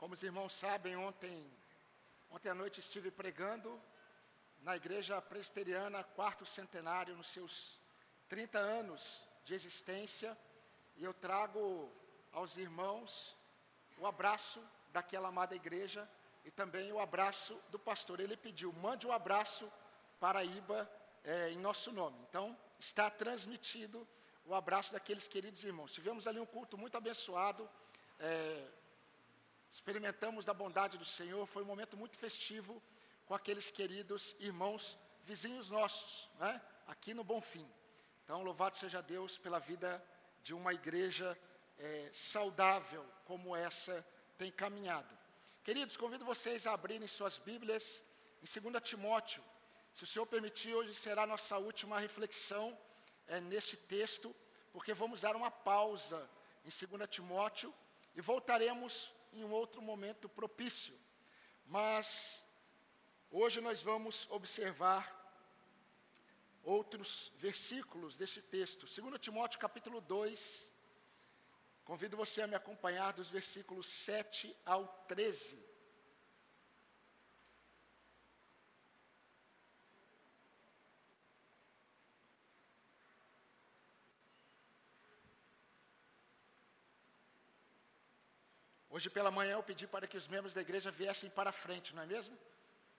Como os irmãos sabem, ontem, ontem à noite estive pregando na igreja presbiteriana, quarto centenário, nos seus 30 anos de existência, e eu trago aos irmãos o abraço daquela amada igreja e também o abraço do pastor. Ele pediu, mande um abraço para Iba é, em nosso nome. Então, está transmitido o abraço daqueles queridos irmãos. Tivemos ali um culto muito abençoado. É, experimentamos da bondade do Senhor, foi um momento muito festivo com aqueles queridos irmãos vizinhos nossos, né? aqui no Bonfim. Então, louvado seja Deus pela vida de uma igreja é, saudável como essa tem caminhado. Queridos, convido vocês a abrirem suas Bíblias em 2 Timóteo. Se o Senhor permitir, hoje será a nossa última reflexão é, neste texto, porque vamos dar uma pausa em 2 Timóteo e voltaremos em um outro momento propício. Mas hoje nós vamos observar outros versículos deste texto. 2 Timóteo capítulo 2. Convido você a me acompanhar dos versículos 7 ao 13. Hoje pela manhã eu pedi para que os membros da igreja viessem para frente, não é mesmo?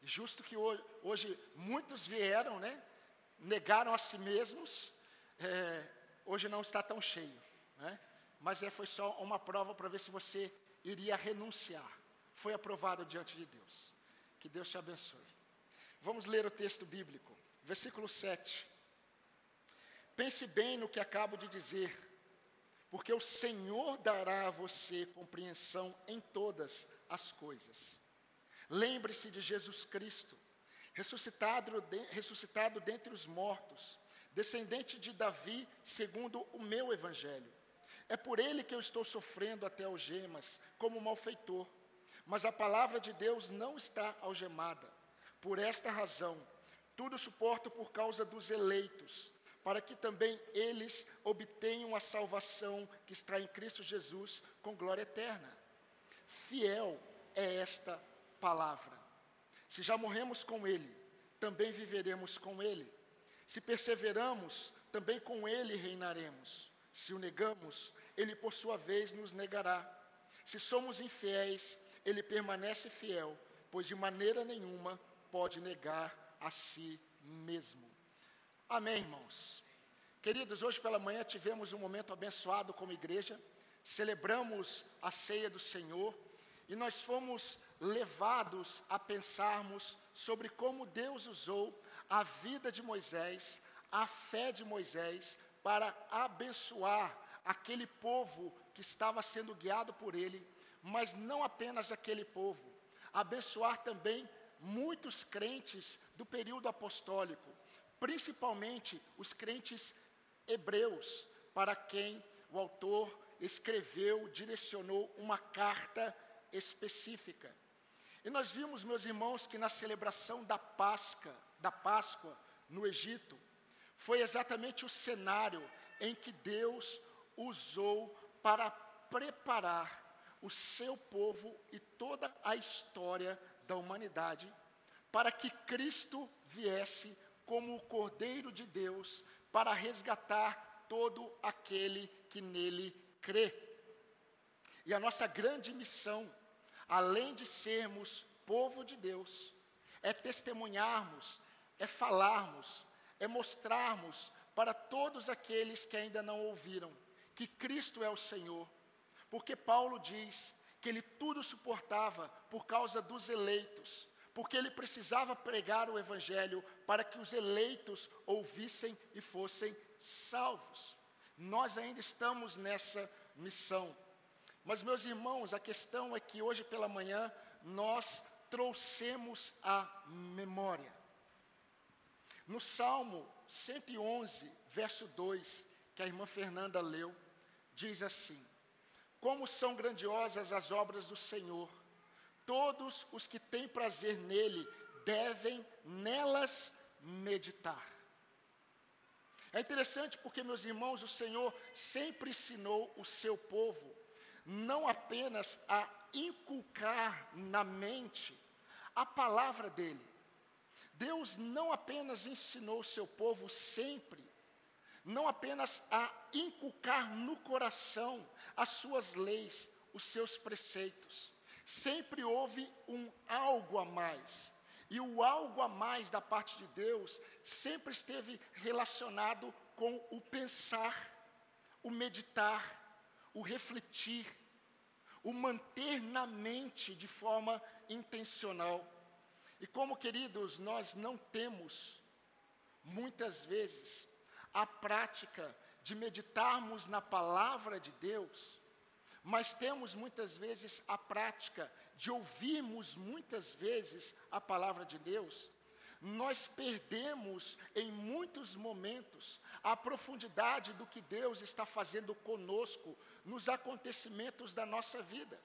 Justo que hoje, hoje muitos vieram, né? Negaram a si mesmos. É, hoje não está tão cheio, né? Mas é, foi só uma prova para ver se você iria renunciar. Foi aprovado diante de Deus. Que Deus te abençoe. Vamos ler o texto bíblico, versículo 7. Pense bem no que acabo de dizer porque o Senhor dará a você compreensão em todas as coisas. Lembre-se de Jesus Cristo, ressuscitado, de, ressuscitado dentre os mortos, descendente de Davi, segundo o meu evangelho. É por ele que eu estou sofrendo até algemas, como malfeitor. Mas a palavra de Deus não está algemada. Por esta razão, tudo suporto por causa dos eleitos para que também eles obtenham a salvação que está em Cristo Jesus com glória eterna. Fiel é esta palavra. Se já morremos com Ele, também viveremos com Ele. Se perseveramos, também com Ele reinaremos. Se o negamos, Ele por sua vez nos negará. Se somos infiéis, Ele permanece fiel, pois de maneira nenhuma pode negar a si mesmo. Amém, irmãos. Queridos, hoje pela manhã tivemos um momento abençoado como igreja, celebramos a ceia do Senhor e nós fomos levados a pensarmos sobre como Deus usou a vida de Moisés, a fé de Moisés, para abençoar aquele povo que estava sendo guiado por ele, mas não apenas aquele povo, abençoar também muitos crentes do período apostólico, principalmente os crentes hebreus, para quem o autor escreveu, direcionou uma carta específica. E nós vimos, meus irmãos, que na celebração da Páscoa, da Páscoa no Egito, foi exatamente o cenário em que Deus usou para preparar o seu povo e toda a história da humanidade para que Cristo viesse como o Cordeiro de Deus para resgatar todo aquele que nele crê. E a nossa grande missão, além de sermos povo de Deus, é testemunharmos, é falarmos, é mostrarmos para todos aqueles que ainda não ouviram que Cristo é o Senhor. Porque Paulo diz que ele tudo suportava por causa dos eleitos, porque ele precisava pregar o Evangelho para que os eleitos ouvissem e fossem salvos. Nós ainda estamos nessa missão. Mas, meus irmãos, a questão é que hoje pela manhã nós trouxemos a memória. No Salmo 111, verso 2, que a irmã Fernanda leu, diz assim: Como são grandiosas as obras do Senhor Todos os que têm prazer nele devem nelas meditar. É interessante porque, meus irmãos, o Senhor sempre ensinou o seu povo não apenas a inculcar na mente a palavra dele. Deus não apenas ensinou o seu povo sempre, não apenas a inculcar no coração as suas leis, os seus preceitos. Sempre houve um algo a mais. E o algo a mais da parte de Deus sempre esteve relacionado com o pensar, o meditar, o refletir, o manter na mente de forma intencional. E como queridos, nós não temos, muitas vezes, a prática de meditarmos na palavra de Deus, mas temos muitas vezes a prática de ouvirmos muitas vezes a palavra de Deus, nós perdemos em muitos momentos a profundidade do que Deus está fazendo conosco nos acontecimentos da nossa vida.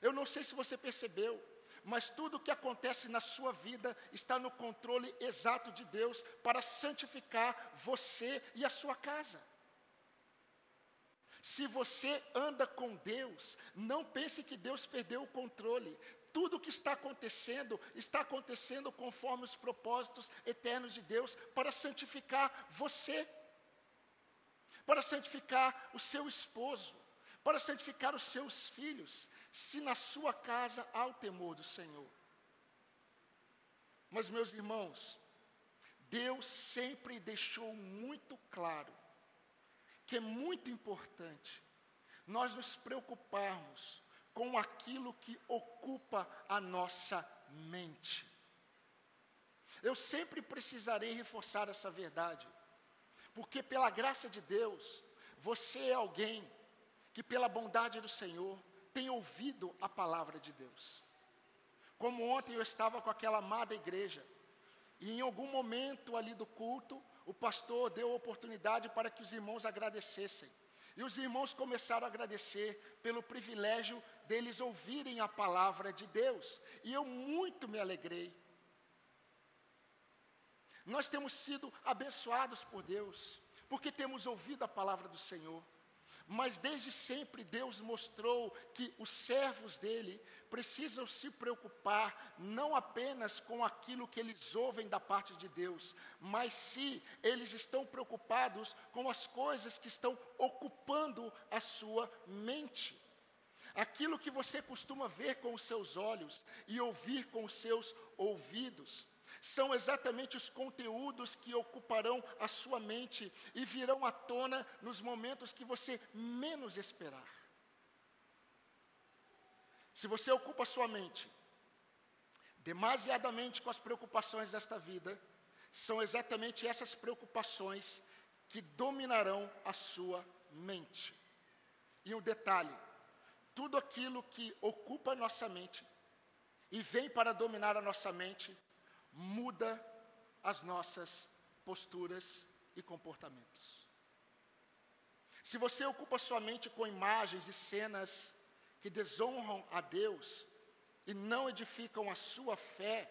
Eu não sei se você percebeu, mas tudo o que acontece na sua vida está no controle exato de Deus para santificar você e a sua casa. Se você anda com Deus, não pense que Deus perdeu o controle. Tudo o que está acontecendo, está acontecendo conforme os propósitos eternos de Deus para santificar você, para santificar o seu esposo, para santificar os seus filhos, se na sua casa há o temor do Senhor. Mas, meus irmãos, Deus sempre deixou muito claro que é muito importante nós nos preocuparmos com aquilo que ocupa a nossa mente. Eu sempre precisarei reforçar essa verdade, porque pela graça de Deus, você é alguém que, pela bondade do Senhor, tem ouvido a palavra de Deus. Como ontem eu estava com aquela amada igreja, e em algum momento ali do culto, o pastor deu oportunidade para que os irmãos agradecessem. E os irmãos começaram a agradecer pelo privilégio deles ouvirem a palavra de Deus. E eu muito me alegrei. Nós temos sido abençoados por Deus, porque temos ouvido a palavra do Senhor. Mas desde sempre Deus mostrou que os servos dele precisam se preocupar não apenas com aquilo que eles ouvem da parte de Deus, mas se eles estão preocupados com as coisas que estão ocupando a sua mente. Aquilo que você costuma ver com os seus olhos e ouvir com os seus ouvidos são exatamente os conteúdos que ocuparão a sua mente e virão à tona nos momentos que você menos esperar. Se você ocupa a sua mente demasiadamente com as preocupações desta vida, são exatamente essas preocupações que dominarão a sua mente. E um detalhe: tudo aquilo que ocupa a nossa mente e vem para dominar a nossa mente muda as nossas posturas e comportamentos. Se você ocupa sua mente com imagens e cenas que desonram a Deus e não edificam a sua fé,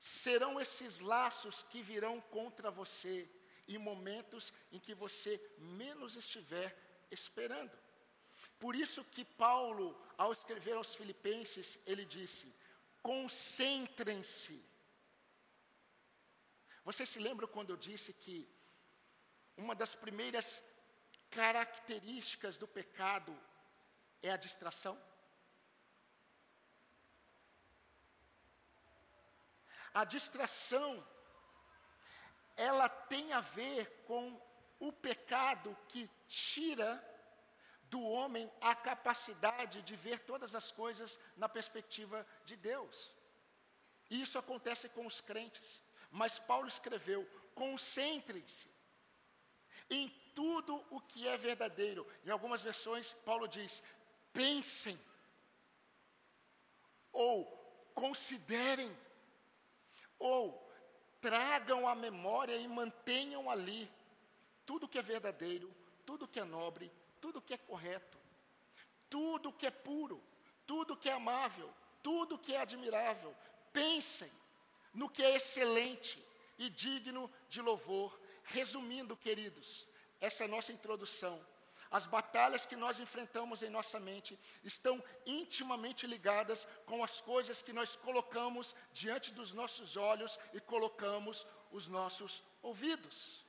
serão esses laços que virão contra você em momentos em que você menos estiver esperando. Por isso que Paulo, ao escrever aos Filipenses, ele disse: concentrem-se você se lembra quando eu disse que uma das primeiras características do pecado é a distração? A distração, ela tem a ver com o pecado que tira do homem a capacidade de ver todas as coisas na perspectiva de Deus. E isso acontece com os crentes. Mas Paulo escreveu: concentrem-se em tudo o que é verdadeiro. Em algumas versões, Paulo diz: pensem, ou considerem, ou tragam à memória e mantenham ali tudo que é verdadeiro, tudo que é nobre, tudo que é correto, tudo que é puro, tudo que é amável, tudo que é admirável. Pensem no que é excelente e digno de louvor. Resumindo, queridos, essa é nossa introdução. as batalhas que nós enfrentamos em nossa mente estão intimamente ligadas com as coisas que nós colocamos diante dos nossos olhos e colocamos os nossos ouvidos.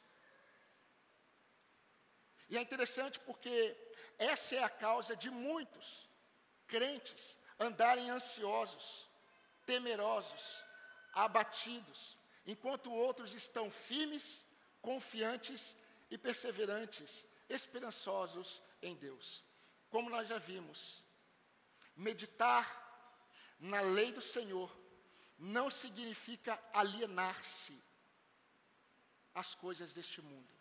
E é interessante porque essa é a causa de muitos crentes andarem ansiosos, temerosos, abatidos, enquanto outros estão firmes, confiantes e perseverantes, esperançosos em Deus. Como nós já vimos, meditar na lei do Senhor não significa alienar-se às coisas deste mundo.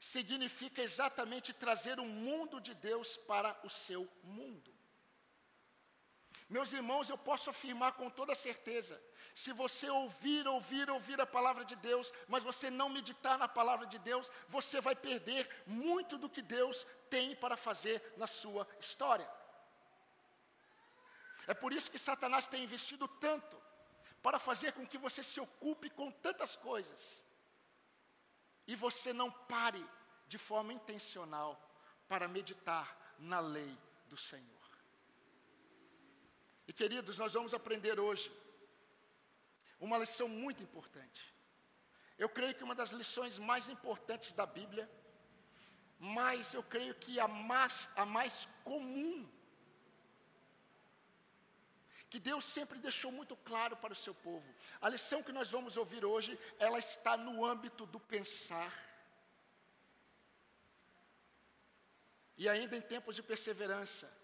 Significa exatamente trazer o mundo de Deus para o seu mundo. Meus irmãos, eu posso afirmar com toda certeza: se você ouvir, ouvir, ouvir a palavra de Deus, mas você não meditar na palavra de Deus, você vai perder muito do que Deus tem para fazer na sua história. É por isso que Satanás tem investido tanto para fazer com que você se ocupe com tantas coisas e você não pare de forma intencional para meditar na lei do Senhor. E queridos, nós vamos aprender hoje uma lição muito importante. Eu creio que uma das lições mais importantes da Bíblia, mas eu creio que a mais, a mais comum, que Deus sempre deixou muito claro para o seu povo. A lição que nós vamos ouvir hoje, ela está no âmbito do pensar. E ainda em tempos de perseverança,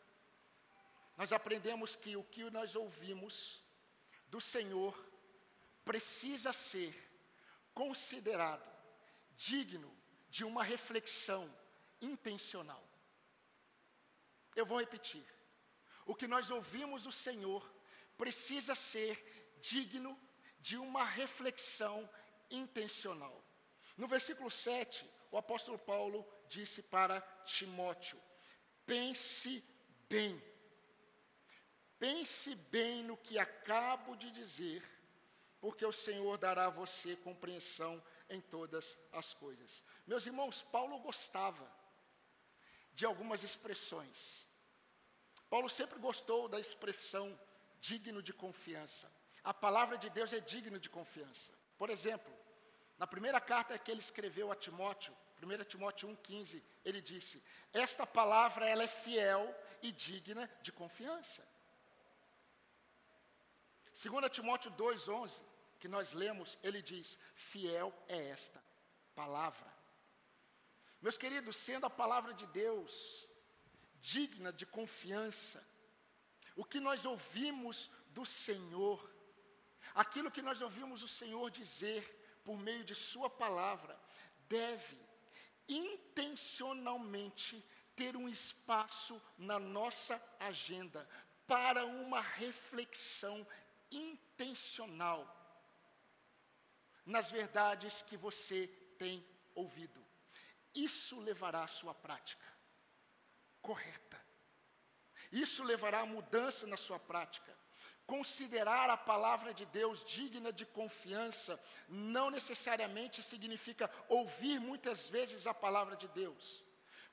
nós aprendemos que o que nós ouvimos do Senhor precisa ser considerado digno de uma reflexão intencional. Eu vou repetir. O que nós ouvimos do Senhor precisa ser digno de uma reflexão intencional. No versículo 7, o apóstolo Paulo disse para Timóteo: pense bem Pense bem no que acabo de dizer, porque o Senhor dará a você compreensão em todas as coisas. Meus irmãos, Paulo gostava de algumas expressões. Paulo sempre gostou da expressão digno de confiança. A palavra de Deus é digna de confiança. Por exemplo, na primeira carta que ele escreveu a Timóteo, 1 Timóteo 1,15, ele disse: Esta palavra ela é fiel e digna de confiança. 2 Timóteo 2,11, que nós lemos, ele diz: Fiel é esta palavra. Meus queridos, sendo a palavra de Deus digna de confiança, o que nós ouvimos do Senhor, aquilo que nós ouvimos o Senhor dizer por meio de Sua palavra, deve intencionalmente ter um espaço na nossa agenda para uma reflexão intencional nas verdades que você tem ouvido. Isso levará à sua prática correta. Isso levará a mudança na sua prática. Considerar a palavra de Deus digna de confiança não necessariamente significa ouvir muitas vezes a palavra de Deus.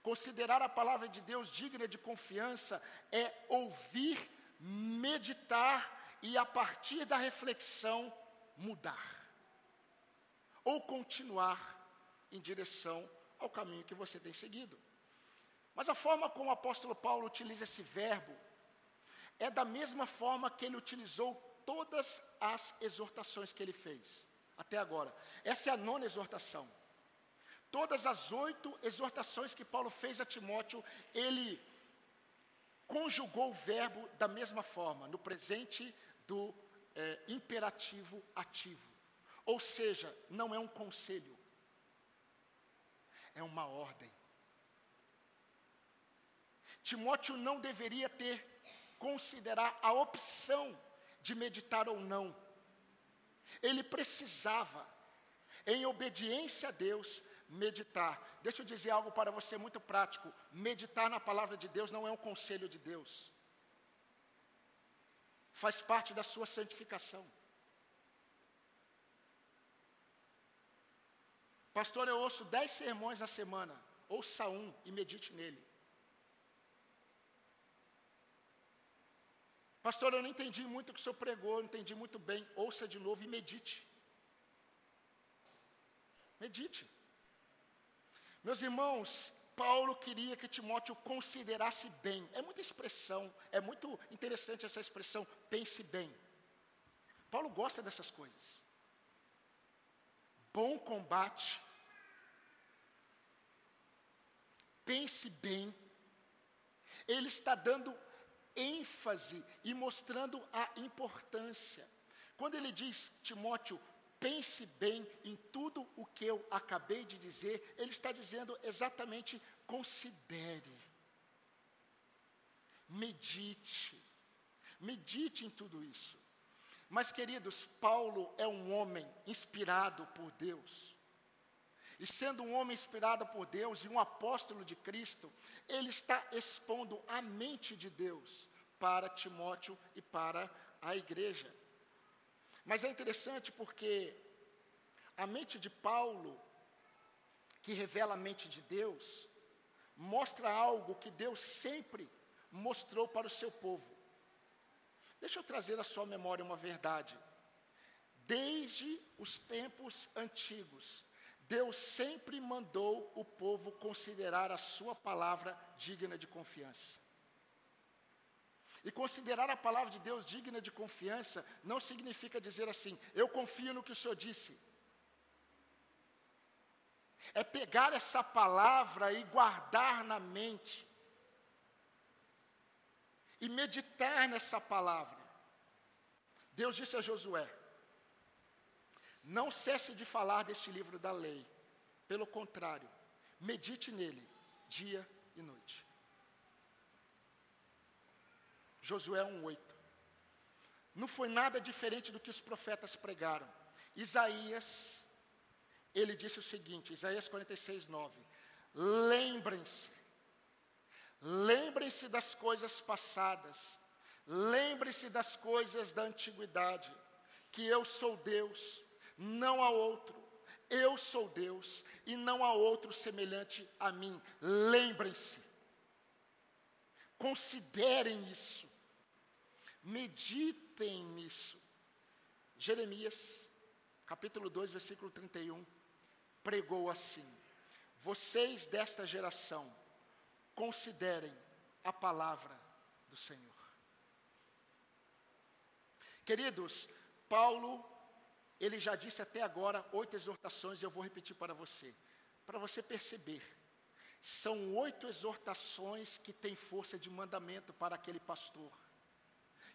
Considerar a palavra de Deus digna de confiança é ouvir, meditar e a partir da reflexão mudar. Ou continuar em direção ao caminho que você tem seguido. Mas a forma como o apóstolo Paulo utiliza esse verbo é da mesma forma que ele utilizou todas as exortações que ele fez até agora. Essa é a nona exortação. Todas as oito exortações que Paulo fez a Timóteo, ele conjugou o verbo da mesma forma, no presente, do é, imperativo ativo. Ou seja, não é um conselho, é uma ordem. Timóteo não deveria ter considerar a opção de meditar ou não. Ele precisava, em obediência a Deus, meditar. Deixa eu dizer algo para você muito prático: meditar na palavra de Deus não é um conselho de Deus faz parte da sua santificação. Pastor, eu ouço dez sermões na semana. ouça um e medite nele. Pastor, eu não entendi muito o que o senhor pregou, não entendi muito bem. Ouça de novo e medite. Medite. Meus irmãos, Paulo queria que Timóteo considerasse bem. É muita expressão, é muito interessante essa expressão, pense bem. Paulo gosta dessas coisas. Bom combate. Pense bem. Ele está dando ênfase e mostrando a importância. Quando ele diz, Timóteo, pense bem em tudo o que eu acabei de dizer, ele está dizendo exatamente considere, medite, medite em tudo isso. Mas, queridos, Paulo é um homem inspirado por Deus. E sendo um homem inspirado por Deus e um apóstolo de Cristo, ele está expondo a mente de Deus para Timóteo e para a igreja. Mas é interessante porque a mente de Paulo, que revela a mente de Deus, mostra algo que Deus sempre mostrou para o seu povo. Deixa eu trazer à sua memória uma verdade. Desde os tempos antigos, Deus sempre mandou o povo considerar a sua palavra digna de confiança. E considerar a palavra de Deus digna de confiança não significa dizer assim, eu confio no que o Senhor disse. É pegar essa palavra e guardar na mente. E meditar nessa palavra. Deus disse a Josué: não cesse de falar deste livro da lei. Pelo contrário, medite nele dia e noite. Josué 1:8. Não foi nada diferente do que os profetas pregaram. Isaías, ele disse o seguinte, Isaías 46:9. Lembrem-se. Lembrem-se das coisas passadas. Lembre-se das coisas da antiguidade, que eu sou Deus, não há outro. Eu sou Deus e não há outro semelhante a mim. Lembrem-se. Considerem isso. Meditem nisso. Jeremias, capítulo 2, versículo 31, pregou assim: Vocês desta geração, considerem a palavra do Senhor. Queridos, Paulo ele já disse até agora oito exortações, e eu vou repetir para você, para você perceber. São oito exortações que têm força de mandamento para aquele pastor,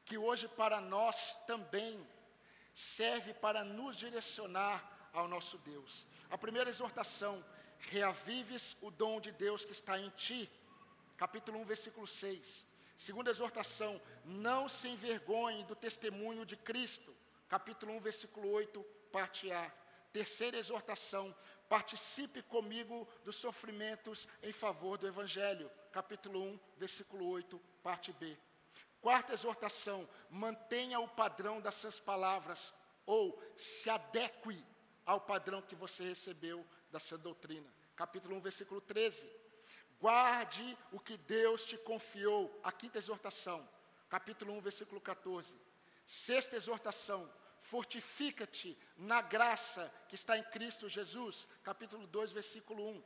que hoje para nós também serve para nos direcionar ao nosso Deus. A primeira exortação, reavives o dom de Deus que está em ti, capítulo 1, versículo 6. Segunda exortação, não se envergonhe do testemunho de Cristo, capítulo 1, versículo 8, parte A. Terceira exortação: participe comigo dos sofrimentos em favor do Evangelho, capítulo 1, versículo 8, parte B. Quarta exortação: mantenha o padrão dessas palavras, ou se adeque ao padrão que você recebeu dessa doutrina. Capítulo 1, versículo 13. Guarde o que Deus te confiou. A quinta exortação, capítulo 1, versículo 14. Sexta exortação: fortifica-te na graça que está em Cristo Jesus, capítulo 2, versículo 1.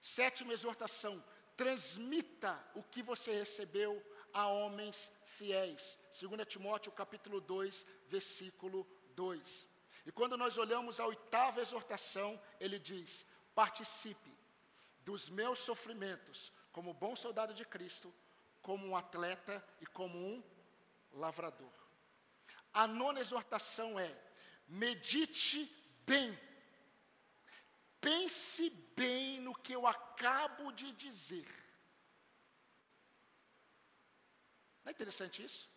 Sétima exortação: transmita o que você recebeu a homens fiéis. 2 Timóteo, capítulo 2, versículo 2. E quando nós olhamos a oitava exortação, ele diz: participe dos meus sofrimentos como bom soldado de Cristo, como um atleta e como um lavrador. A nona exortação é: medite bem. Pense bem no que eu acabo de dizer. Não é interessante isso?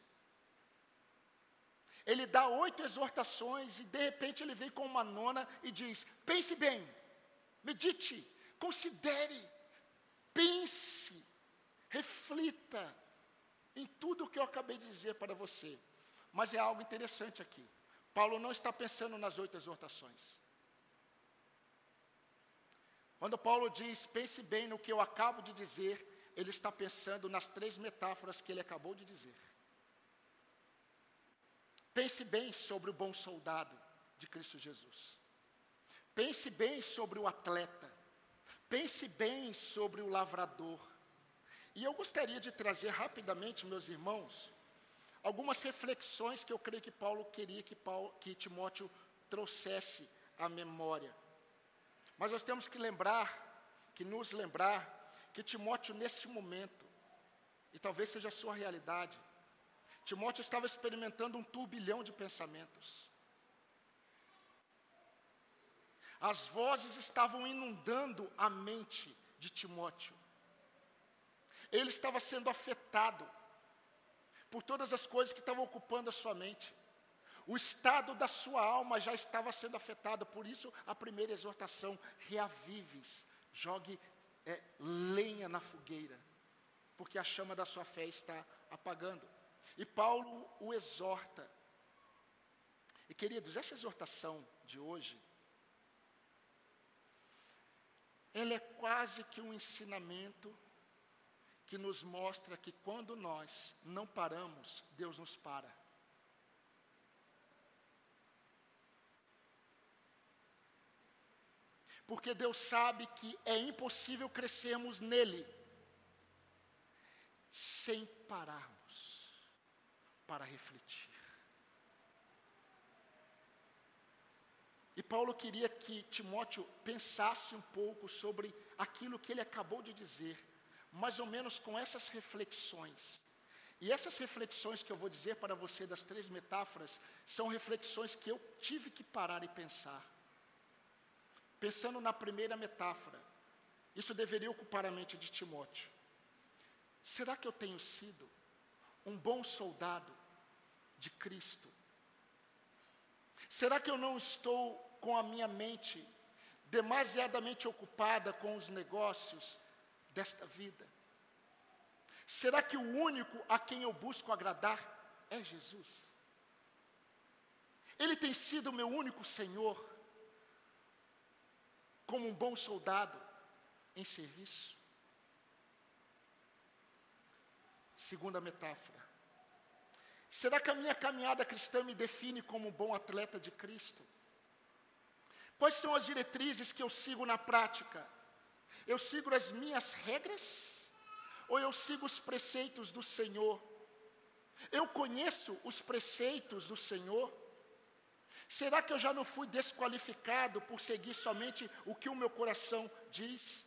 Ele dá oito exortações e de repente ele vem com uma nona e diz: pense bem, medite, considere, pense, reflita em tudo o que eu acabei de dizer para você. Mas é algo interessante aqui. Paulo não está pensando nas oito exortações. Quando Paulo diz, pense bem no que eu acabo de dizer, ele está pensando nas três metáforas que ele acabou de dizer. Pense bem sobre o bom soldado de Cristo Jesus. Pense bem sobre o atleta. Pense bem sobre o lavrador. E eu gostaria de trazer rapidamente, meus irmãos, algumas reflexões que eu creio que Paulo queria que, Paulo, que Timóteo trouxesse à memória. Mas nós temos que lembrar, que nos lembrar, que Timóteo, nesse momento, e talvez seja a sua realidade, Timóteo estava experimentando um turbilhão de pensamentos. As vozes estavam inundando a mente de Timóteo. Ele estava sendo afetado por todas as coisas que estavam ocupando a sua mente. O estado da sua alma já estava sendo afetado, por isso a primeira exortação: reavives, jogue é, lenha na fogueira, porque a chama da sua fé está apagando. E Paulo o exorta. E queridos, essa exortação de hoje, ela é quase que um ensinamento que nos mostra que quando nós não paramos, Deus nos para. Porque Deus sabe que é impossível crescermos nele sem parar para refletir. E Paulo queria que Timóteo pensasse um pouco sobre aquilo que ele acabou de dizer, mais ou menos com essas reflexões. E essas reflexões que eu vou dizer para você das três metáforas são reflexões que eu tive que parar e pensar. Pensando na primeira metáfora, isso deveria ocupar a mente de Timóteo. Será que eu tenho sido um bom soldado de Cristo? Será que eu não estou com a minha mente demasiadamente ocupada com os negócios desta vida? Será que o único a quem eu busco agradar é Jesus? Ele tem sido o meu único Senhor, como um bom soldado em serviço? Segunda metáfora. Será que a minha caminhada cristã me define como um bom atleta de Cristo? Quais são as diretrizes que eu sigo na prática? Eu sigo as minhas regras? Ou eu sigo os preceitos do Senhor? Eu conheço os preceitos do Senhor? Será que eu já não fui desqualificado por seguir somente o que o meu coração diz?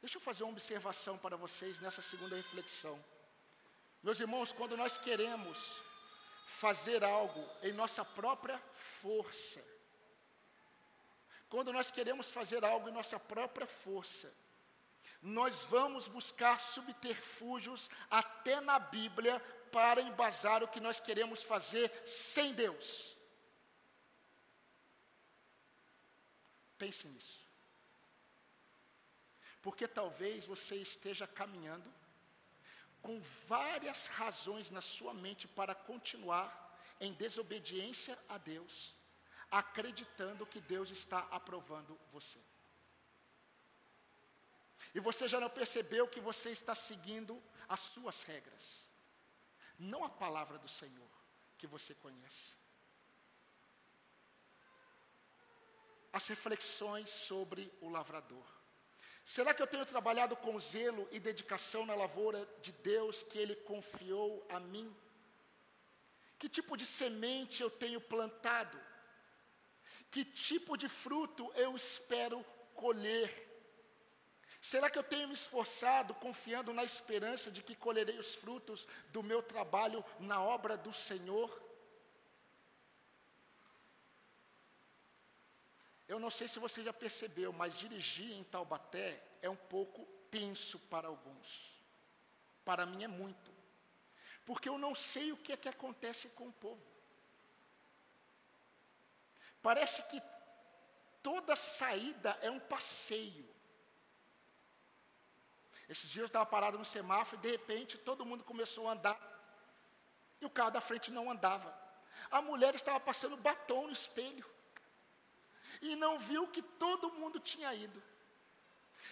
Deixa eu fazer uma observação para vocês nessa segunda reflexão. Meus irmãos, quando nós queremos fazer algo em nossa própria força, quando nós queremos fazer algo em nossa própria força, nós vamos buscar subterfúgios até na Bíblia para embasar o que nós queremos fazer sem Deus. Pense nisso. Porque talvez você esteja caminhando com várias razões na sua mente para continuar em desobediência a Deus, acreditando que Deus está aprovando você. E você já não percebeu que você está seguindo as suas regras, não a palavra do Senhor que você conhece. As reflexões sobre o lavrador. Será que eu tenho trabalhado com zelo e dedicação na lavoura de Deus que Ele confiou a mim? Que tipo de semente eu tenho plantado? Que tipo de fruto eu espero colher? Será que eu tenho me esforçado confiando na esperança de que colherei os frutos do meu trabalho na obra do Senhor? Eu não sei se você já percebeu, mas dirigir em Taubaté é um pouco tenso para alguns. Para mim é muito. Porque eu não sei o que é que acontece com o povo. Parece que toda saída é um passeio. Esses dias eu estava parado no semáforo e de repente todo mundo começou a andar. E o carro da frente não andava. A mulher estava passando batom no espelho. E não viu que todo mundo tinha ido.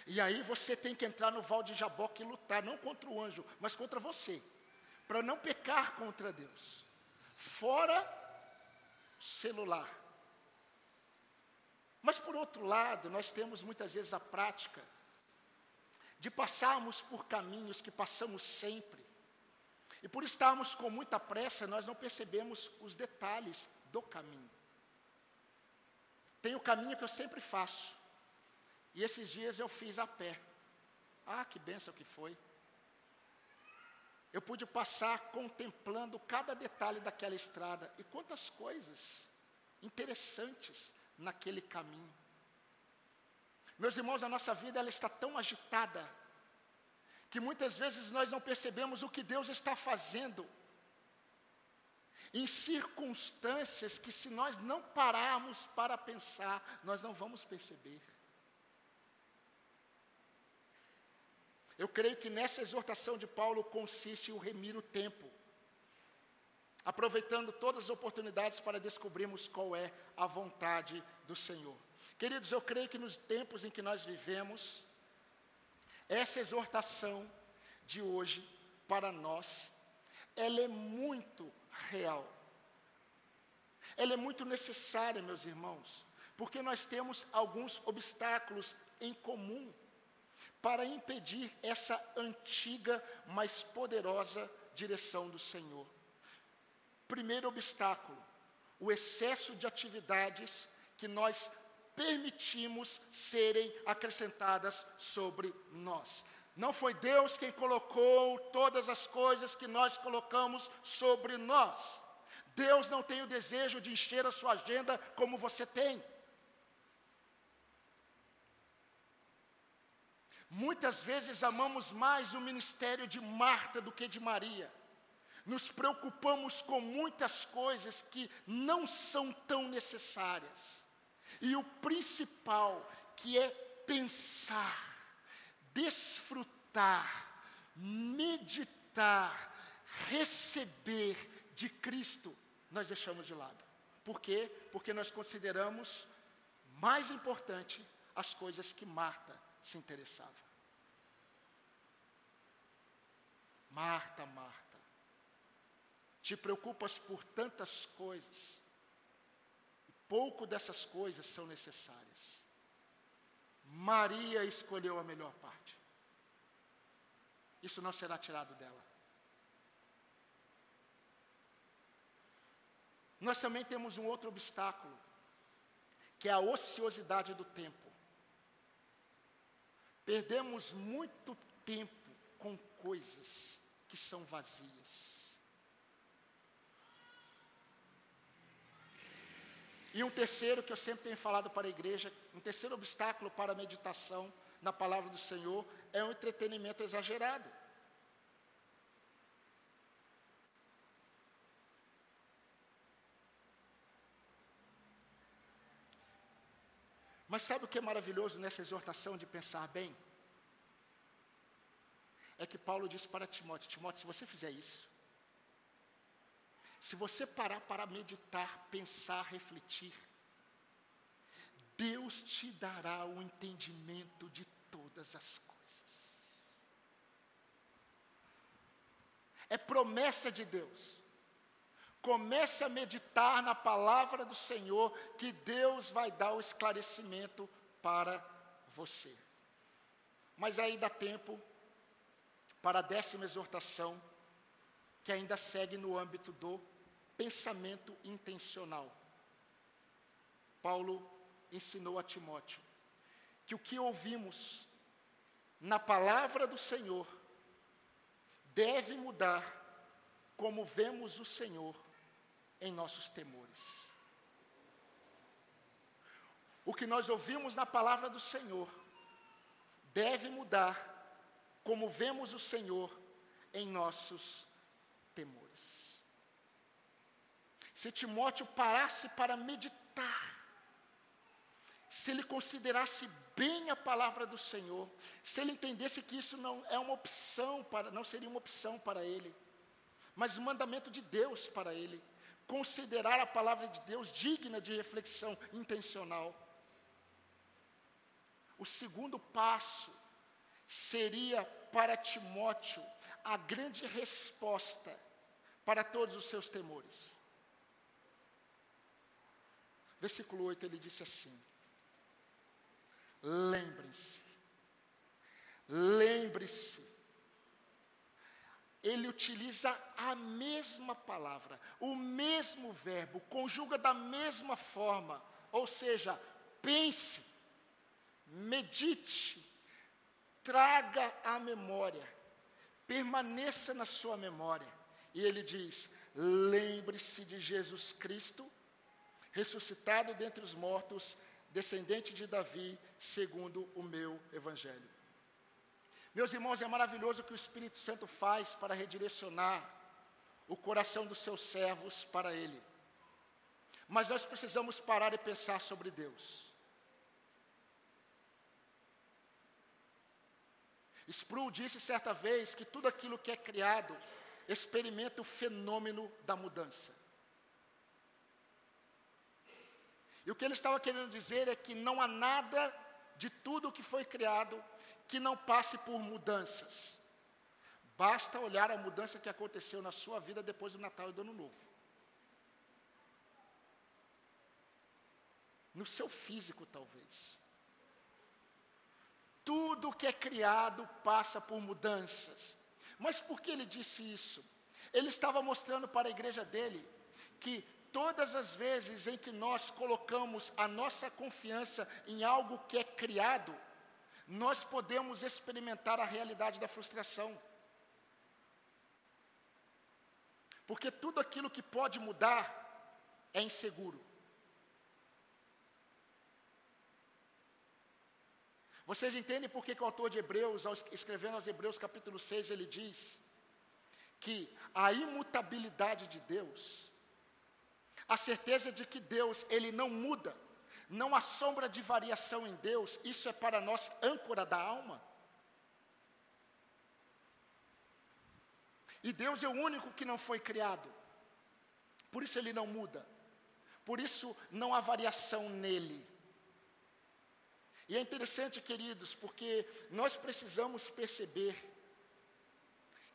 E aí você tem que entrar no val de Jaboque e lutar, não contra o anjo, mas contra você, para não pecar contra Deus. Fora celular. Mas por outro lado, nós temos muitas vezes a prática de passarmos por caminhos que passamos sempre. E por estarmos com muita pressa, nós não percebemos os detalhes do caminho. Tem o caminho que eu sempre faço. E esses dias eu fiz a pé. Ah, que benção que foi. Eu pude passar contemplando cada detalhe daquela estrada e quantas coisas interessantes naquele caminho. Meus irmãos, a nossa vida ela está tão agitada que muitas vezes nós não percebemos o que Deus está fazendo em circunstâncias que se nós não pararmos para pensar, nós não vamos perceber. Eu creio que nessa exortação de Paulo consiste o remir o tempo, aproveitando todas as oportunidades para descobrirmos qual é a vontade do Senhor. Queridos, eu creio que nos tempos em que nós vivemos, essa exortação de hoje para nós, ela é muito real. Ela é muito necessária, meus irmãos, porque nós temos alguns obstáculos em comum para impedir essa antiga, mas poderosa direção do Senhor. Primeiro obstáculo, o excesso de atividades que nós permitimos serem acrescentadas sobre nós. Não foi Deus quem colocou todas as coisas que nós colocamos sobre nós. Deus não tem o desejo de encher a sua agenda como você tem. Muitas vezes amamos mais o ministério de Marta do que de Maria. Nos preocupamos com muitas coisas que não são tão necessárias. E o principal, que é pensar, desfrutar, meditar, receber de Cristo, nós deixamos de lado. Por quê? Porque nós consideramos mais importante as coisas que Marta se interessava. Marta, Marta, te preocupas por tantas coisas, pouco dessas coisas são necessárias. Maria escolheu a melhor parte. Isso não será tirado dela. Nós também temos um outro obstáculo, que é a ociosidade do tempo. Perdemos muito tempo com coisas que são vazias. E um terceiro que eu sempre tenho falado para a igreja, um terceiro obstáculo para a meditação na palavra do Senhor é o entretenimento exagerado. Mas sabe o que é maravilhoso nessa exortação de pensar bem? É que Paulo disse para Timóteo: Timóteo, se você fizer isso, se você parar para meditar, pensar, refletir, Deus te dará o entendimento de todas as coisas. É promessa de Deus. Comece a meditar na palavra do Senhor, que Deus vai dar o esclarecimento para você. Mas aí dá tempo para a décima exortação, que ainda segue no âmbito do pensamento intencional. Paulo ensinou a Timóteo que o que ouvimos na palavra do Senhor deve mudar como vemos o Senhor em nossos temores. O que nós ouvimos na palavra do Senhor deve mudar como vemos o Senhor em nossos temores. Se Timóteo parasse para meditar, se ele considerasse bem a palavra do Senhor, se ele entendesse que isso não é uma opção para, não seria uma opção para ele, mas um mandamento de Deus para ele, considerar a palavra de Deus digna de reflexão intencional. O segundo passo seria para Timóteo a grande resposta para todos os seus temores. Versículo 8 ele disse assim: Lembrem-se, lembre-se. Ele utiliza a mesma palavra, o mesmo verbo, conjuga da mesma forma, ou seja, pense, medite, traga à memória, permaneça na sua memória. E ele diz: lembre-se de Jesus Cristo, ressuscitado dentre os mortos, descendente de Davi, segundo o meu evangelho. Meus irmãos, é maravilhoso o que o Espírito Santo faz para redirecionar o coração dos seus servos para Ele. Mas nós precisamos parar e pensar sobre Deus. Sproul disse certa vez que tudo aquilo que é criado experimenta o fenômeno da mudança. E o que ele estava querendo dizer é que não há nada de tudo que foi criado que não passe por mudanças. Basta olhar a mudança que aconteceu na sua vida depois do Natal e do Ano Novo. No seu físico, talvez. Tudo que é criado passa por mudanças. Mas por que ele disse isso? Ele estava mostrando para a igreja dele que todas as vezes em que nós colocamos a nossa confiança em algo que é criado, nós podemos experimentar a realidade da frustração. Porque tudo aquilo que pode mudar é inseguro. Vocês entendem por que, que o autor de Hebreus, ao escrevendo aos Hebreus capítulo 6, ele diz que a imutabilidade de Deus a certeza de que Deus, Ele não muda, não há sombra de variação em Deus, isso é para nós âncora da alma. E Deus é o único que não foi criado, por isso Ele não muda, por isso não há variação nele. E é interessante, queridos, porque nós precisamos perceber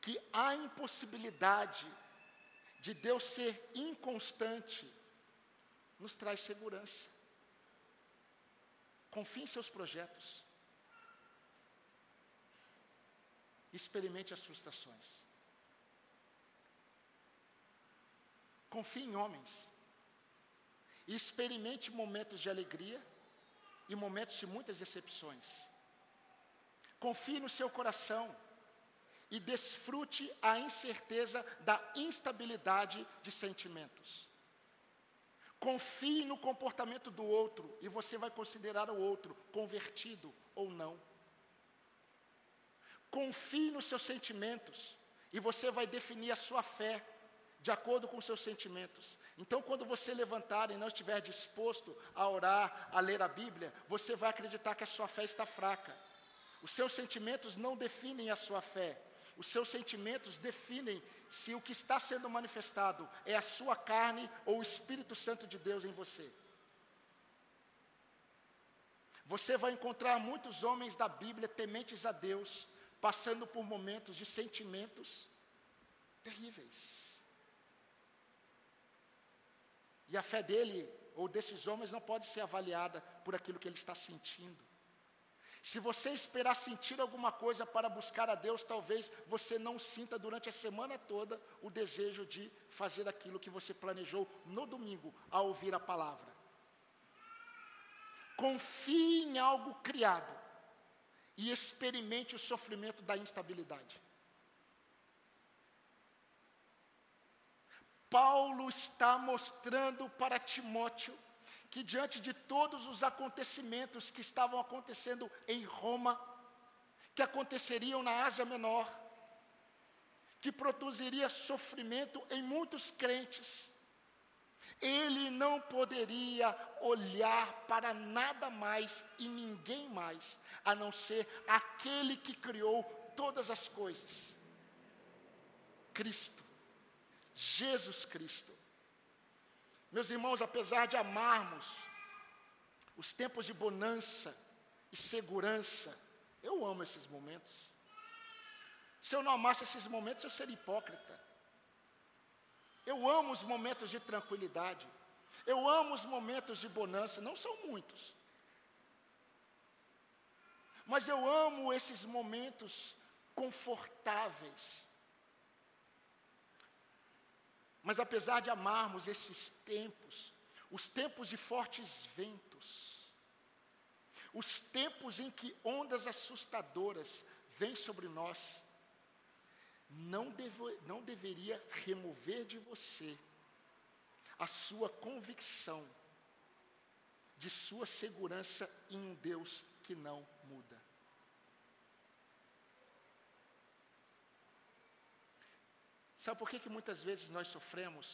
que há impossibilidade de Deus ser inconstante, nos traz segurança. Confie em seus projetos. Experimente as frustrações. Confie em homens. Experimente momentos de alegria e momentos de muitas decepções. Confie no seu coração e desfrute a incerteza da instabilidade de sentimentos. Confie no comportamento do outro e você vai considerar o outro convertido ou não. Confie nos seus sentimentos e você vai definir a sua fé de acordo com os seus sentimentos. Então, quando você levantar e não estiver disposto a orar, a ler a Bíblia, você vai acreditar que a sua fé está fraca. Os seus sentimentos não definem a sua fé, os seus sentimentos definem se o que está sendo manifestado é a sua carne ou o Espírito Santo de Deus em você. Você vai encontrar muitos homens da Bíblia tementes a Deus, passando por momentos de sentimentos terríveis. E a fé dele ou desses homens não pode ser avaliada por aquilo que ele está sentindo. Se você esperar sentir alguma coisa para buscar a Deus, talvez você não sinta durante a semana toda o desejo de fazer aquilo que você planejou no domingo ao ouvir a palavra. Confie em algo criado e experimente o sofrimento da instabilidade. Paulo está mostrando para Timóteo que diante de todos os acontecimentos que estavam acontecendo em Roma, que aconteceriam na Ásia Menor, que produziria sofrimento em muitos crentes, ele não poderia olhar para nada mais e ninguém mais, a não ser aquele que criou todas as coisas. Cristo, Jesus Cristo. Meus irmãos, apesar de amarmos os tempos de bonança e segurança, eu amo esses momentos. Se eu não amasse esses momentos, eu seria hipócrita. Eu amo os momentos de tranquilidade. Eu amo os momentos de bonança, não são muitos. Mas eu amo esses momentos confortáveis. Mas apesar de amarmos esses tempos, os tempos de fortes ventos, os tempos em que ondas assustadoras vêm sobre nós, não, não deveria remover de você a sua convicção de sua segurança em um Deus que não muda. Sabe por que, que muitas vezes nós sofremos?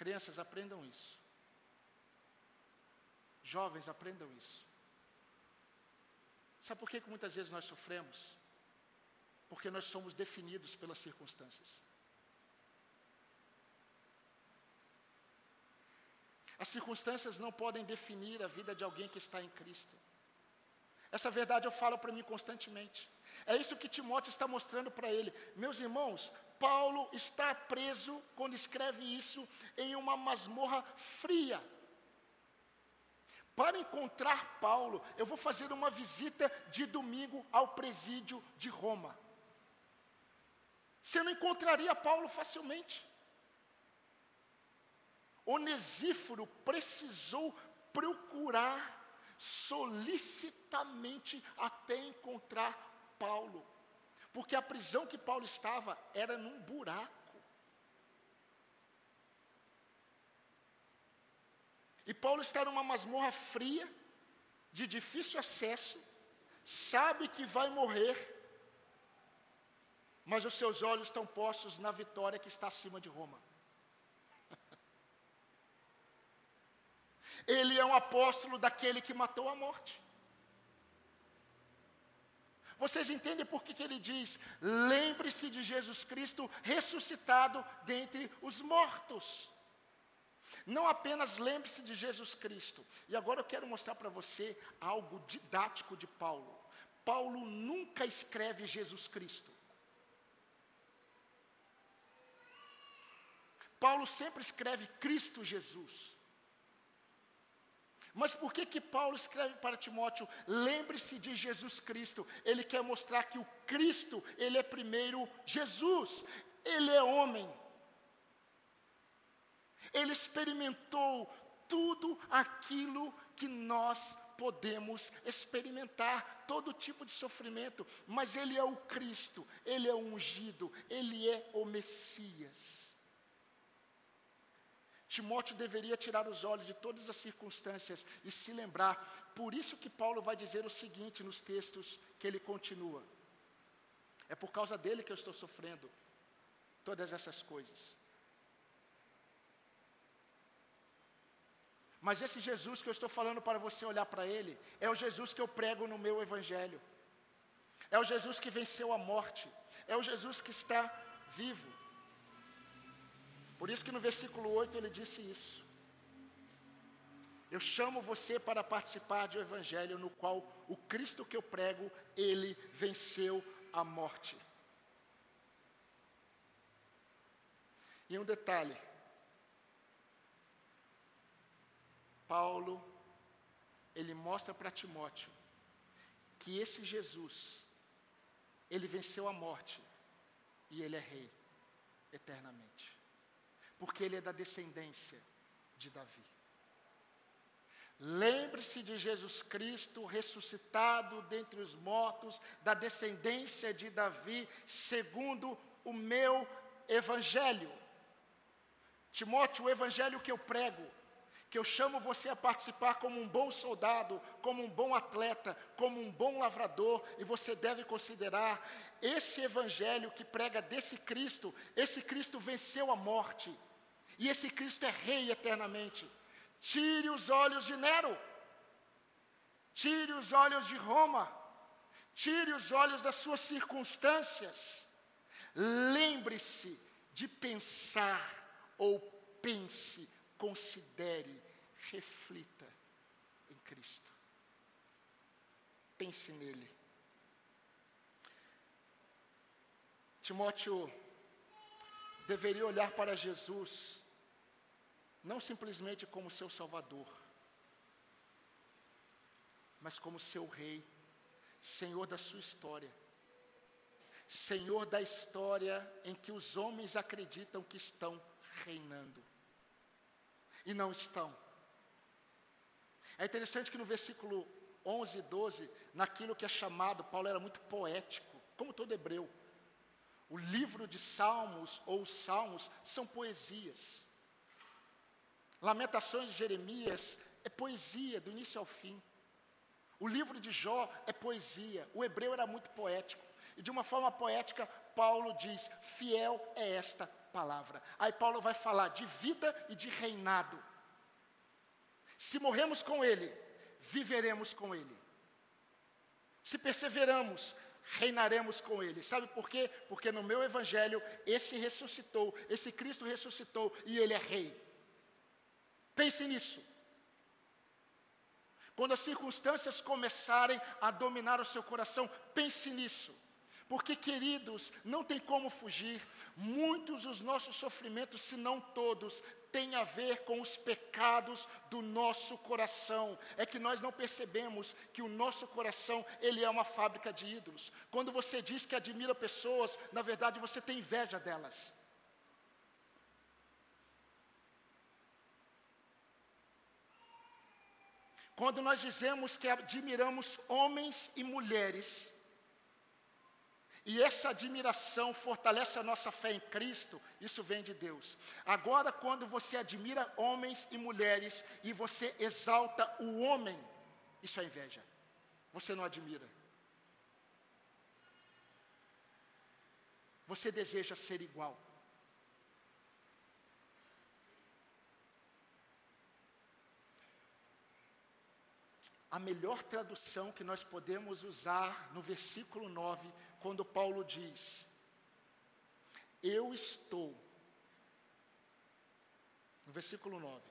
Crianças, aprendam isso. Jovens, aprendam isso. Sabe por que, que muitas vezes nós sofremos? Porque nós somos definidos pelas circunstâncias. As circunstâncias não podem definir a vida de alguém que está em Cristo. Essa verdade eu falo para mim constantemente. É isso que Timóteo está mostrando para ele. Meus irmãos, Paulo está preso, quando escreve isso, em uma masmorra fria. Para encontrar Paulo, eu vou fazer uma visita de domingo ao presídio de Roma. Você não encontraria Paulo facilmente. Onesíforo precisou procurar solicitamente até encontrar Paulo, porque a prisão que Paulo estava era num buraco. E Paulo está numa masmorra fria, de difícil acesso, sabe que vai morrer, mas os seus olhos estão postos na vitória que está acima de Roma. Ele é um apóstolo daquele que matou a morte. Vocês entendem por que, que ele diz: lembre-se de Jesus Cristo ressuscitado dentre os mortos. Não apenas lembre-se de Jesus Cristo. E agora eu quero mostrar para você algo didático de Paulo. Paulo nunca escreve Jesus Cristo. Paulo sempre escreve Cristo Jesus. Mas por que que Paulo escreve para Timóteo, lembre-se de Jesus Cristo? Ele quer mostrar que o Cristo, ele é primeiro Jesus. Ele é homem. Ele experimentou tudo aquilo que nós podemos experimentar, todo tipo de sofrimento, mas ele é o Cristo, ele é o ungido, ele é o Messias. Timóteo deveria tirar os olhos de todas as circunstâncias e se lembrar. Por isso que Paulo vai dizer o seguinte nos textos que ele continua: É por causa dele que eu estou sofrendo todas essas coisas. Mas esse Jesus que eu estou falando para você olhar para ele, é o Jesus que eu prego no meu evangelho. É o Jesus que venceu a morte. É o Jesus que está vivo. Por isso que no versículo 8 ele disse isso. Eu chamo você para participar de um evangelho no qual o Cristo que eu prego, ele venceu a morte. E um detalhe. Paulo, ele mostra para Timóteo que esse Jesus, ele venceu a morte e ele é rei eternamente porque ele é da descendência de Davi. Lembre-se de Jesus Cristo ressuscitado dentre os mortos, da descendência de Davi, segundo o meu evangelho. Timóteo, o evangelho que eu prego, que eu chamo você a participar como um bom soldado, como um bom atleta, como um bom lavrador, e você deve considerar esse evangelho que prega desse Cristo, esse Cristo venceu a morte, e esse Cristo é rei eternamente. Tire os olhos de Nero, tire os olhos de Roma, tire os olhos das suas circunstâncias. Lembre-se de pensar ou pense, considere, reflita em Cristo. Pense nele. Timóteo deveria olhar para Jesus, não simplesmente como seu Salvador, mas como seu Rei, Senhor da sua história. Senhor da história em que os homens acreditam que estão reinando. E não estão. É interessante que no versículo 11 e 12, naquilo que é chamado, Paulo era muito poético, como todo hebreu. O livro de Salmos ou os Salmos são poesias. Lamentações de Jeremias é poesia do início ao fim. O livro de Jó é poesia. O hebreu era muito poético. E de uma forma poética, Paulo diz: fiel é esta palavra. Aí Paulo vai falar de vida e de reinado. Se morremos com Ele, viveremos com Ele. Se perseveramos, reinaremos com Ele. Sabe por quê? Porque no meu Evangelho, esse ressuscitou, esse Cristo ressuscitou e Ele é Rei. Pense nisso. Quando as circunstâncias começarem a dominar o seu coração, pense nisso. Porque, queridos, não tem como fugir, muitos dos nossos sofrimentos, se não todos, têm a ver com os pecados do nosso coração. É que nós não percebemos que o nosso coração, ele é uma fábrica de ídolos. Quando você diz que admira pessoas, na verdade você tem inveja delas. Quando nós dizemos que admiramos homens e mulheres, e essa admiração fortalece a nossa fé em Cristo, isso vem de Deus. Agora, quando você admira homens e mulheres e você exalta o homem, isso é inveja. Você não admira. Você deseja ser igual. A melhor tradução que nós podemos usar no versículo 9 quando Paulo diz: Eu estou, no versículo 9,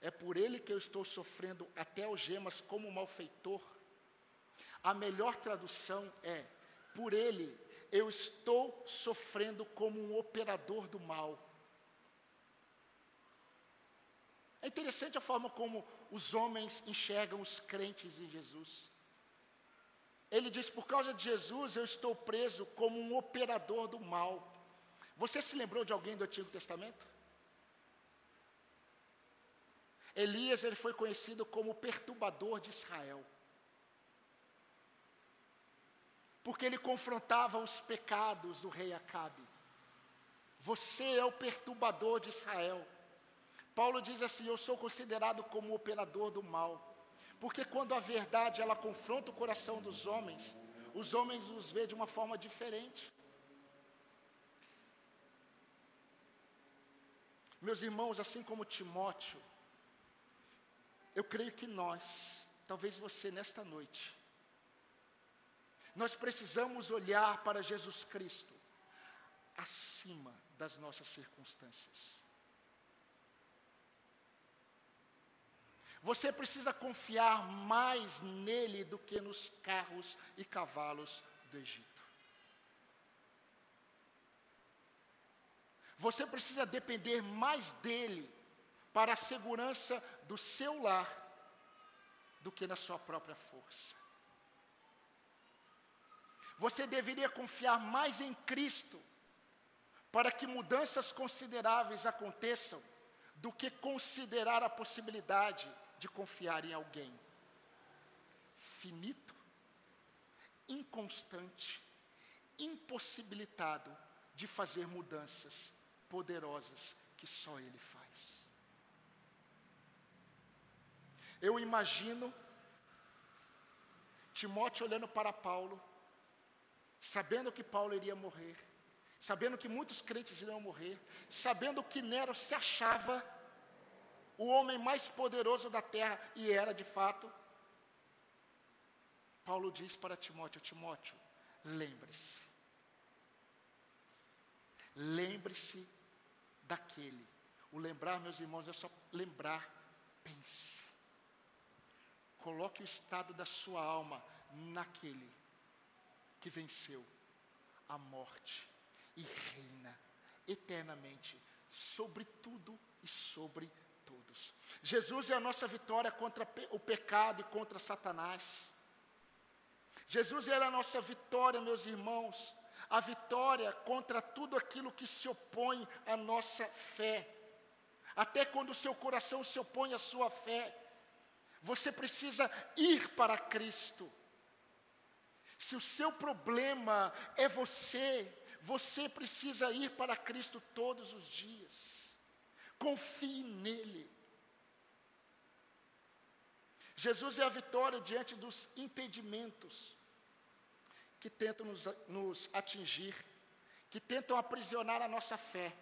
é por ele que eu estou sofrendo até algemas como malfeitor. A melhor tradução é: por ele eu estou sofrendo como um operador do mal. É interessante a forma como os homens enxergam os crentes em Jesus. Ele diz: Por causa de Jesus eu estou preso como um operador do mal. Você se lembrou de alguém do Antigo Testamento? Elias ele foi conhecido como o perturbador de Israel. Porque ele confrontava os pecados do rei Acabe. Você é o perturbador de Israel. Paulo diz assim: Eu sou considerado como o operador do mal. Porque quando a verdade ela confronta o coração dos homens, os homens os vê de uma forma diferente. Meus irmãos, assim como Timóteo, eu creio que nós, talvez você nesta noite, nós precisamos olhar para Jesus Cristo acima das nossas circunstâncias. Você precisa confiar mais nele do que nos carros e cavalos do Egito. Você precisa depender mais dele para a segurança do seu lar do que na sua própria força. Você deveria confiar mais em Cristo para que mudanças consideráveis aconteçam do que considerar a possibilidade de confiar em alguém finito, inconstante, impossibilitado de fazer mudanças poderosas que só Ele faz. Eu imagino Timóteo olhando para Paulo, sabendo que Paulo iria morrer, sabendo que muitos crentes iriam morrer, sabendo que Nero se achava o homem mais poderoso da terra, e era de fato. Paulo diz para Timóteo: Timóteo, lembre-se. Lembre-se daquele, O lembrar, meus irmãos, é só lembrar. Pense. Coloque o estado da sua alma naquele que venceu a morte e reina eternamente sobre tudo e sobre todos. Jesus é a nossa vitória contra o pecado e contra Satanás. Jesus é a nossa vitória, meus irmãos, a vitória contra tudo aquilo que se opõe à nossa fé. Até quando o seu coração se opõe à sua fé, você precisa ir para Cristo. Se o seu problema é você, você precisa ir para Cristo todos os dias. Confie nele. Jesus é a vitória diante dos impedimentos que tentam nos, nos atingir, que tentam aprisionar a nossa fé.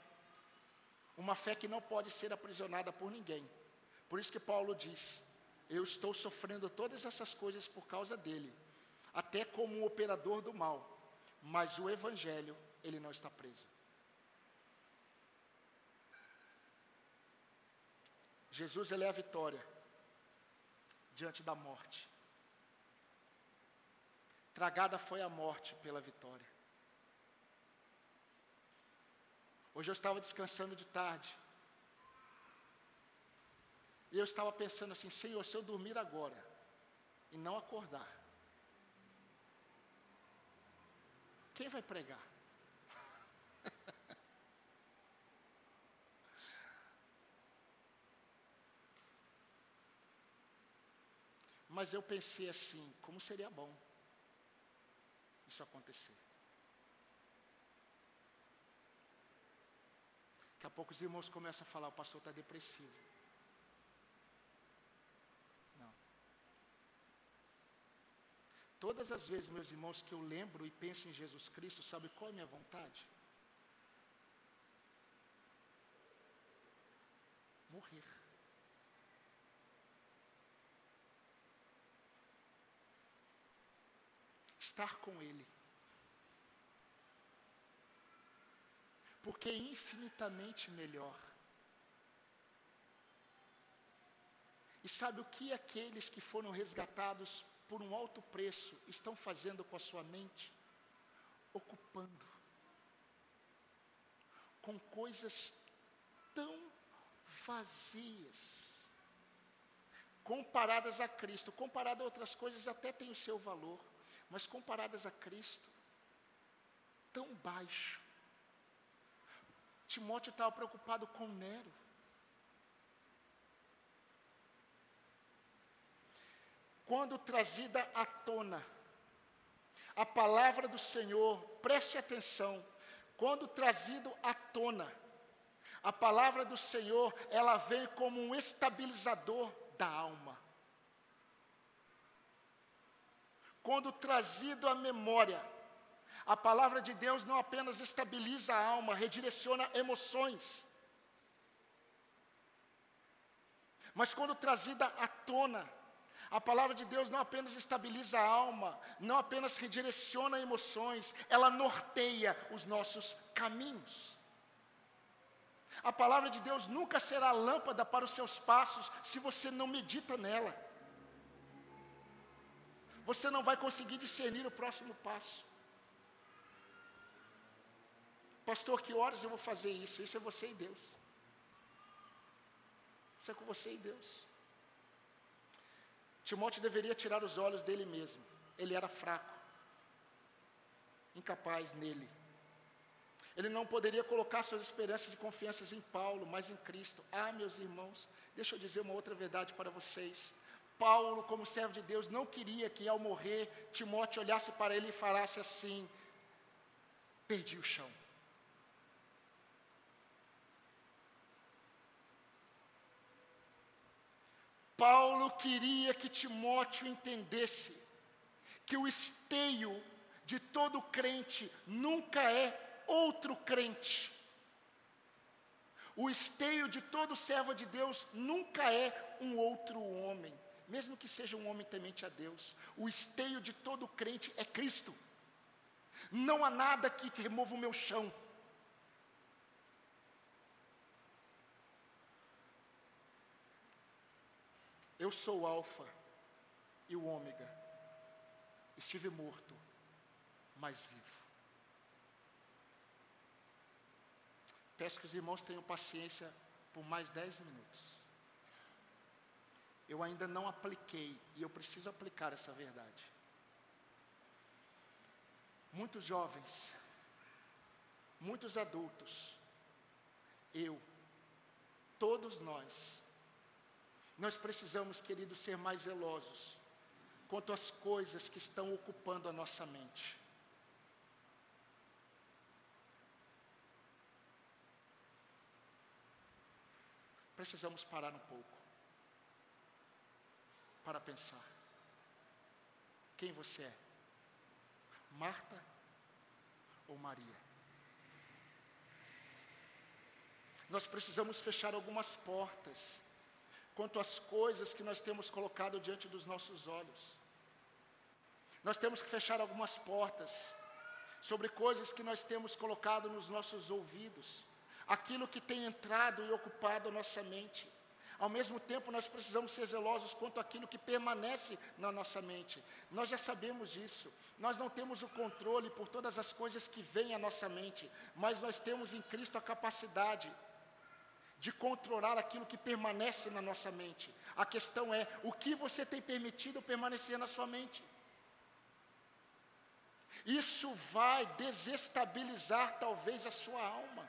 Uma fé que não pode ser aprisionada por ninguém. Por isso que Paulo diz: Eu estou sofrendo todas essas coisas por causa dele, até como um operador do mal, mas o Evangelho, ele não está preso. Jesus, ele é a vitória diante da morte. Tragada foi a morte pela vitória. Hoje eu estava descansando de tarde. E eu estava pensando assim: Senhor, se eu dormir agora e não acordar, quem vai pregar? Mas eu pensei assim: como seria bom isso acontecer. Daqui a pouco os irmãos começam a falar: o pastor está depressivo. Não. Todas as vezes, meus irmãos, que eu lembro e penso em Jesus Cristo, sabe qual é a minha vontade? Morrer. Estar com Ele. Porque é infinitamente melhor. E sabe o que aqueles que foram resgatados por um alto preço estão fazendo com a sua mente? Ocupando com coisas tão vazias, comparadas a Cristo, comparado a outras coisas até tem o seu valor mas comparadas a Cristo, tão baixo. Timóteo estava preocupado com Nero. Quando trazida à tona a palavra do Senhor, preste atenção, quando trazido à tona, a palavra do Senhor, ela vem como um estabilizador da alma. Quando trazido à memória. A palavra de Deus não apenas estabiliza a alma, redireciona emoções. Mas quando trazida à tona, a palavra de Deus não apenas estabiliza a alma, não apenas redireciona emoções, ela norteia os nossos caminhos. A palavra de Deus nunca será lâmpada para os seus passos se você não medita nela você não vai conseguir discernir o próximo passo. Pastor, que horas eu vou fazer isso? Isso é você e Deus. Isso é com você e Deus. Timóteo deveria tirar os olhos dele mesmo. Ele era fraco, incapaz nele. Ele não poderia colocar suas esperanças e confianças em Paulo, mas em Cristo. Ah, meus irmãos, deixa eu dizer uma outra verdade para vocês. Paulo, como servo de Deus, não queria que ao morrer Timóteo olhasse para ele e falasse assim: perdi o chão. Paulo queria que Timóteo entendesse que o esteio de todo crente nunca é outro crente. O esteio de todo servo de Deus nunca é um outro homem mesmo que seja um homem temente a Deus, o esteio de todo crente é Cristo. Não há nada que remova o meu chão. Eu sou o Alfa e o Ômega. Estive morto, mas vivo. Peço que os irmãos tenham paciência por mais dez minutos. Eu ainda não apliquei e eu preciso aplicar essa verdade. Muitos jovens, muitos adultos, eu, todos nós, nós precisamos, queridos, ser mais zelosos quanto às coisas que estão ocupando a nossa mente. Precisamos parar um pouco para pensar. Quem você é? Marta ou Maria? Nós precisamos fechar algumas portas quanto às coisas que nós temos colocado diante dos nossos olhos. Nós temos que fechar algumas portas sobre coisas que nós temos colocado nos nossos ouvidos, aquilo que tem entrado e ocupado a nossa mente. Ao mesmo tempo, nós precisamos ser zelosos quanto àquilo que permanece na nossa mente. Nós já sabemos disso. Nós não temos o controle por todas as coisas que vêm à nossa mente, mas nós temos em Cristo a capacidade de controlar aquilo que permanece na nossa mente. A questão é o que você tem permitido permanecer na sua mente. Isso vai desestabilizar talvez a sua alma.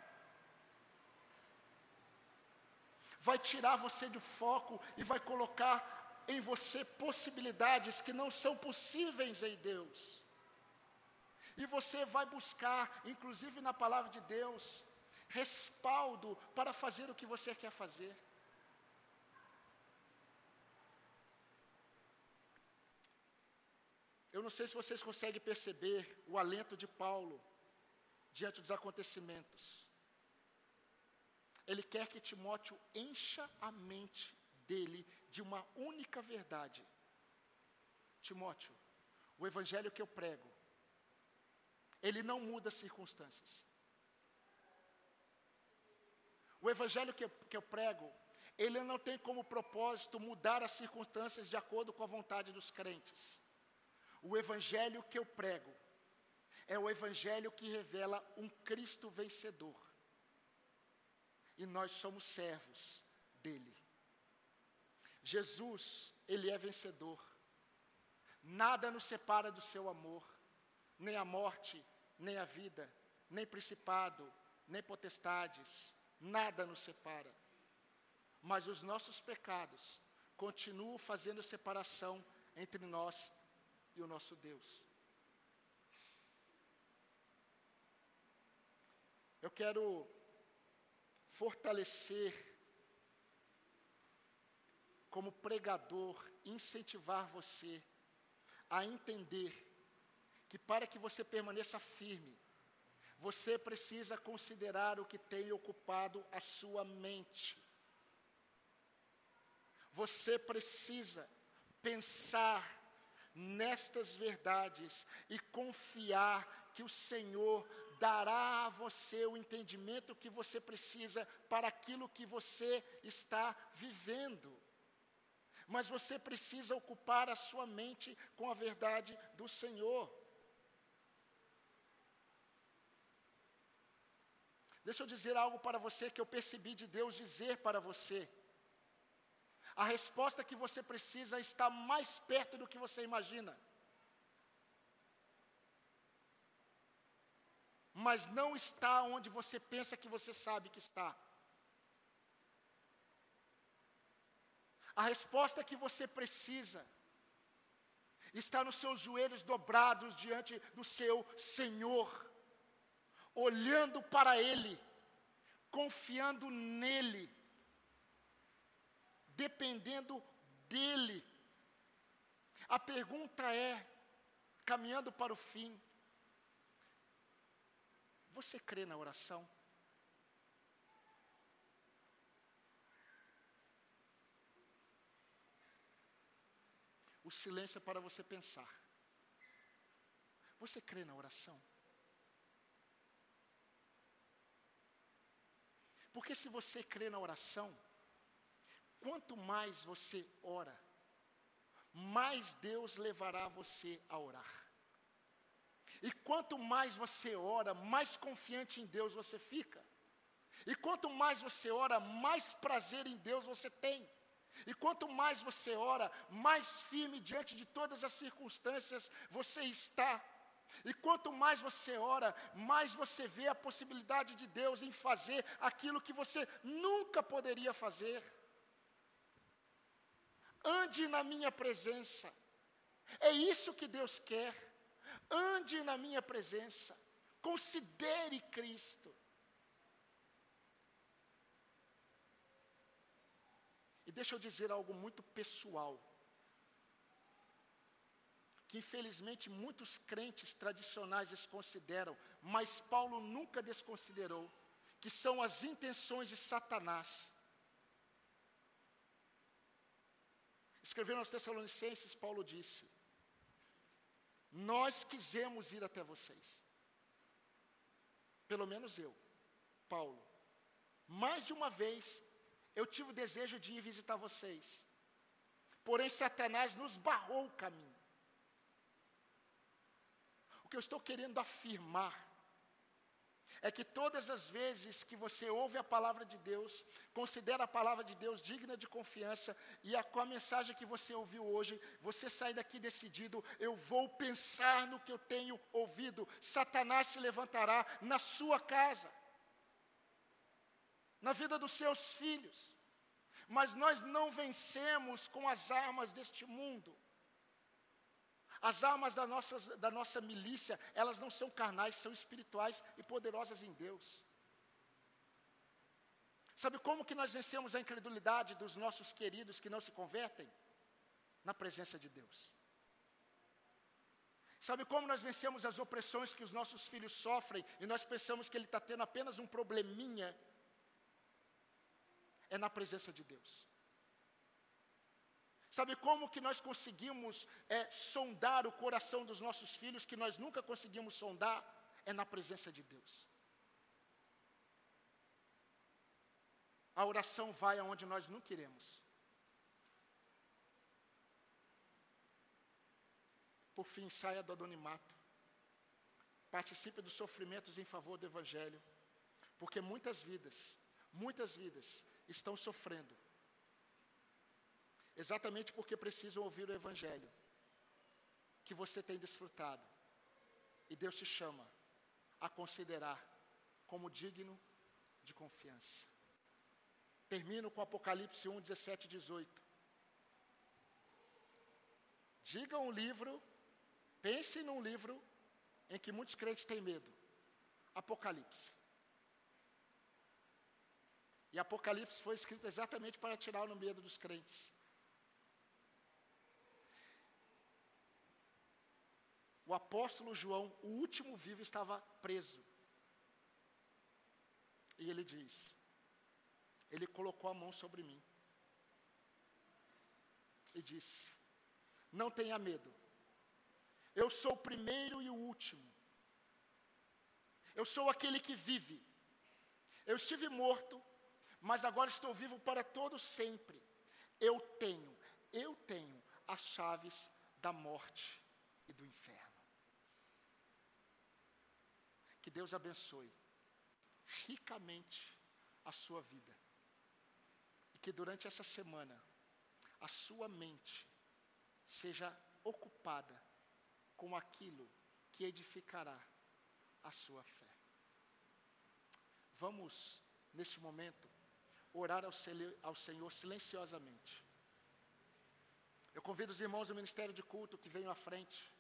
Vai tirar você do foco e vai colocar em você possibilidades que não são possíveis em Deus. E você vai buscar, inclusive na palavra de Deus, respaldo para fazer o que você quer fazer. Eu não sei se vocês conseguem perceber o alento de Paulo diante dos acontecimentos. Ele quer que Timóteo encha a mente dele de uma única verdade. Timóteo, o evangelho que eu prego, ele não muda as circunstâncias. O evangelho que eu, que eu prego, ele não tem como propósito mudar as circunstâncias de acordo com a vontade dos crentes. O evangelho que eu prego é o evangelho que revela um Cristo vencedor. E nós somos servos dele. Jesus, ele é vencedor. Nada nos separa do seu amor, nem a morte, nem a vida, nem principado, nem potestades, nada nos separa. Mas os nossos pecados continuam fazendo separação entre nós e o nosso Deus. Eu quero fortalecer como pregador, incentivar você a entender que para que você permaneça firme, você precisa considerar o que tem ocupado a sua mente. Você precisa pensar nestas verdades e confiar que o Senhor dará a você o entendimento que você precisa para aquilo que você está vivendo. Mas você precisa ocupar a sua mente com a verdade do Senhor. Deixa eu dizer algo para você que eu percebi de Deus dizer para você. A resposta que você precisa está mais perto do que você imagina. Mas não está onde você pensa que você sabe que está. A resposta que você precisa está nos seus joelhos dobrados diante do seu Senhor olhando para Ele, confiando nele, dependendo dele. A pergunta é, caminhando para o fim, você crê na oração? O silêncio é para você pensar. Você crê na oração? Porque se você crê na oração, quanto mais você ora, mais Deus levará você a orar. E quanto mais você ora, mais confiante em Deus você fica. E quanto mais você ora, mais prazer em Deus você tem. E quanto mais você ora, mais firme diante de todas as circunstâncias você está. E quanto mais você ora, mais você vê a possibilidade de Deus em fazer aquilo que você nunca poderia fazer. Ande na minha presença. É isso que Deus quer. Ande na minha presença. Considere Cristo. E deixa eu dizer algo muito pessoal. Que infelizmente muitos crentes tradicionais desconsideram, mas Paulo nunca desconsiderou, que são as intenções de Satanás. Escrevendo aos Tessalonicenses, Paulo disse: Nós quisemos ir até vocês. Pelo menos eu, Paulo. Mais de uma vez eu tive o desejo de ir visitar vocês. Porém, Satanás nos barrou o caminho. O que eu estou querendo afirmar é que todas as vezes que você ouve a palavra de Deus, considera a palavra de Deus digna de confiança, e a, com a mensagem que você ouviu hoje, você sai daqui decidido: eu vou pensar no que eu tenho ouvido. Satanás se levantará na sua casa na vida dos seus filhos. Mas nós não vencemos com as armas deste mundo. As armas da nossa, da nossa milícia, elas não são carnais, são espirituais e poderosas em Deus. Sabe como que nós vencemos a incredulidade dos nossos queridos que não se convertem? Na presença de Deus. Sabe como nós vencemos as opressões que os nossos filhos sofrem e nós pensamos que ele está tendo apenas um probleminha é na presença de Deus. Sabe como que nós conseguimos é, sondar o coração dos nossos filhos que nós nunca conseguimos sondar? É na presença de Deus. A oração vai aonde nós não queremos. Por fim, saia do anonimato. Participe dos sofrimentos em favor do Evangelho. Porque muitas vidas, muitas vidas estão sofrendo. Exatamente porque precisam ouvir o Evangelho, que você tem desfrutado. E Deus te chama a considerar como digno de confiança. Termino com Apocalipse 1, 17 e 18. Diga um livro, pense num livro em que muitos crentes têm medo. Apocalipse. E Apocalipse foi escrito exatamente para tirar o medo dos crentes. O apóstolo João, o último vivo, estava preso. E ele diz: Ele colocou a mão sobre mim e disse: Não tenha medo, eu sou o primeiro e o último, eu sou aquele que vive. Eu estive morto, mas agora estou vivo para todo sempre. Eu tenho, eu tenho as chaves da morte e do inferno. Que Deus abençoe ricamente a sua vida. E que durante essa semana a sua mente seja ocupada com aquilo que edificará a sua fé. Vamos, neste momento, orar ao, Senhor silenciosamente. Eu convido os irmãos do Ministério de Culto que venham à frente.